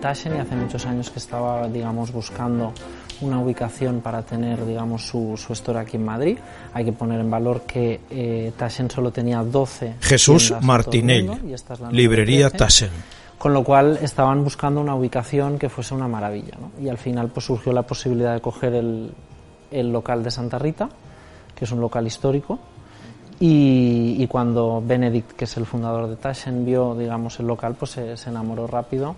Taschen y hace muchos años que estaba, digamos, buscando una ubicación para tener, digamos, su, su store aquí en Madrid. Hay que poner en valor que eh, Taschen solo tenía 12 Jesús Martinell, mundo, es librería 13. Tassen. Con lo cual estaban buscando una ubicación que fuese una maravilla. ¿no? Y al final pues, surgió la posibilidad de coger el, el local de Santa Rita, que es un local histórico. Y, y cuando Benedict, que es el fundador de Taschen, vio digamos, el local, pues se, se enamoró rápido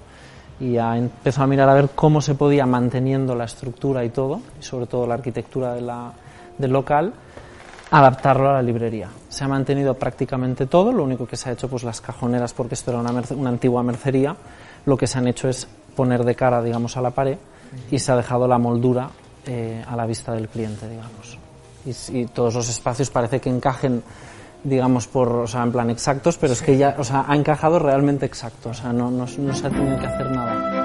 y ya empezó a mirar a ver cómo se podía, manteniendo la estructura y todo, y sobre todo la arquitectura de la, del local, adaptarlo a la librería. Se ha mantenido prácticamente todo, lo único que se ha hecho, pues las cajoneras, porque esto era una, merce- una antigua mercería, lo que se han hecho es poner de cara, digamos, a la pared y se ha dejado la moldura eh, a la vista del cliente, digamos. Y, y todos los espacios parece que encajen, digamos, por, o sea, en plan exactos, pero es que ya, o sea, ha encajado realmente exacto, o sea, no, no, no se ha tenido que hacer nada.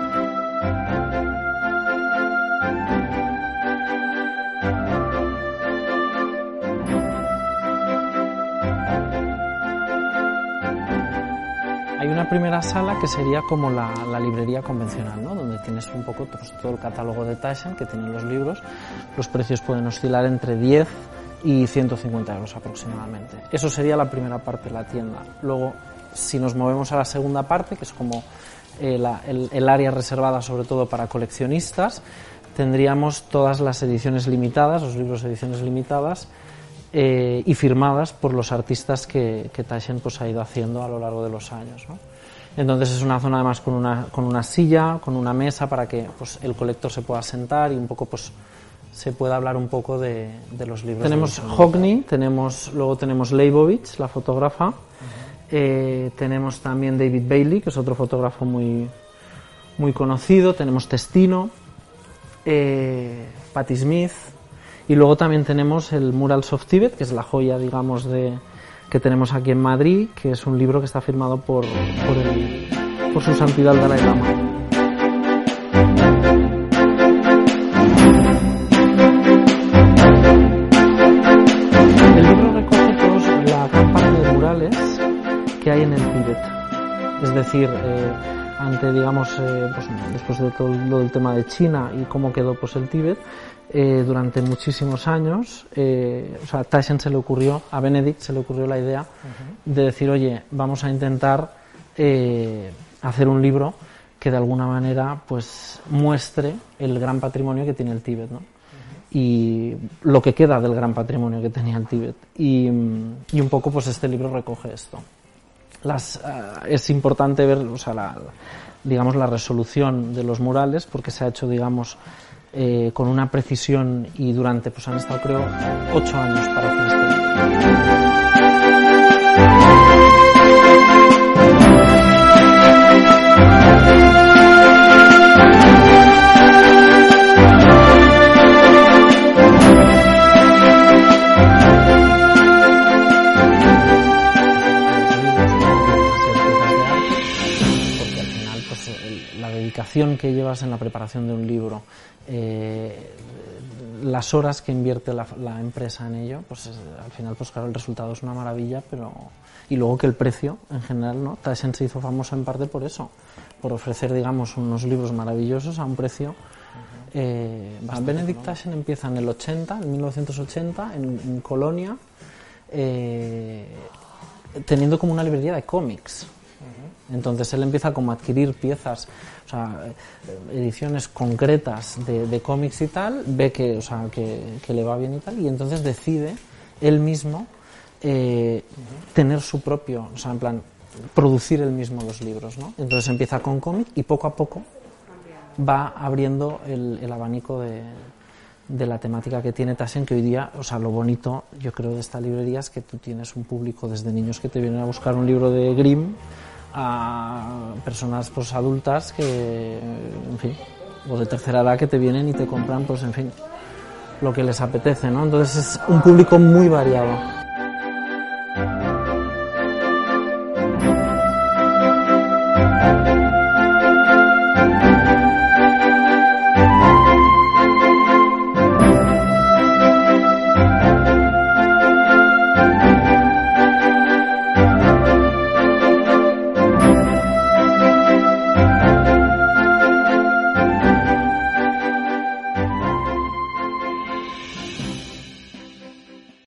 Hay una primera sala que sería como la, la librería convencional, ¿no? donde tienes un poco pues, todo el catálogo de Taschen que tienen los libros. Los precios pueden oscilar entre 10 y 150 euros aproximadamente. Eso sería la primera parte de la tienda. Luego, si nos movemos a la segunda parte, que es como eh, el, área reservada sobre todo para coleccionistas, tendríamos todas las ediciones limitadas, los libros de ediciones limitadas, eh, y firmadas por los artistas que, que pues, ha ido haciendo a lo largo de los años. Entonces es una zona además con una, con una silla, con una mesa para que pues, el colector se pueda sentar y un poco pues, se pueda hablar un poco de, de los libros. Tenemos Hockney, tenemos, luego tenemos Leibovitz, la fotógrafa, eh, tenemos también David Bailey, que es otro fotógrafo muy, muy conocido, tenemos Testino, eh, Patti Smith y luego también tenemos el Murals of Tibet, que es la joya, digamos, de, que tenemos aquí en Madrid, que es un libro que está firmado por, por, el- por su santidad Dalai Lama. Que hay en el Tíbet. Es decir, eh, ante, digamos, eh, pues, después de todo lo del tema de China y cómo quedó pues, el Tíbet, eh, durante muchísimos años, eh, o sea, a Taschen se le ocurrió, a Benedict se le ocurrió la idea de decir, oye, vamos a intentar eh, hacer un libro que de alguna manera pues muestre el gran patrimonio que tiene el Tíbet, ¿no? y lo que queda del gran patrimonio que tenía el Tíbet. Y, y un poco pues este libro recoge esto. Las, ah, es importante ver, la, digamos, la resolución de los murales porque se ha hecho, digamos, eh, con una precisión y durante, pues han estado creo ocho años para hacer este dedicación que llevas en la preparación de un libro, eh, las horas que invierte la, la empresa en ello, pues es- al final pues claro el resultado es una maravilla, pero y luego que el precio en general, ¿no? Taschen se hizo famoso en parte por eso, por ofrecer digamos unos libros maravillosos a un precio eh, Benedict Taschen empieza en el 80, en 1980, en, en Colonia, eh, teniendo como una librería de cómics. Entonces él empieza como a adquirir piezas, o sea, ediciones concretas de, de cómics y tal, ve que, o sea, que, le va bien y tal, y entonces decide él mismo eh, tener su propio, o sea, en plan, producir él mismo los libros, ¿no? Entonces empieza con cómic y poco a poco va abriendo el abanico de, de la temática que tiene Taschen, que hoy día, o sea, lo bonito, yo creo, de esta librería es que tú tienes un público desde niños que te vienen a buscar un libro de Grimm a personas pues adultas que, en fin, o de tercera edad que te vienen y te compran, pues en fin, lo que les apetece, ¿no? Entonces es un público muy variado.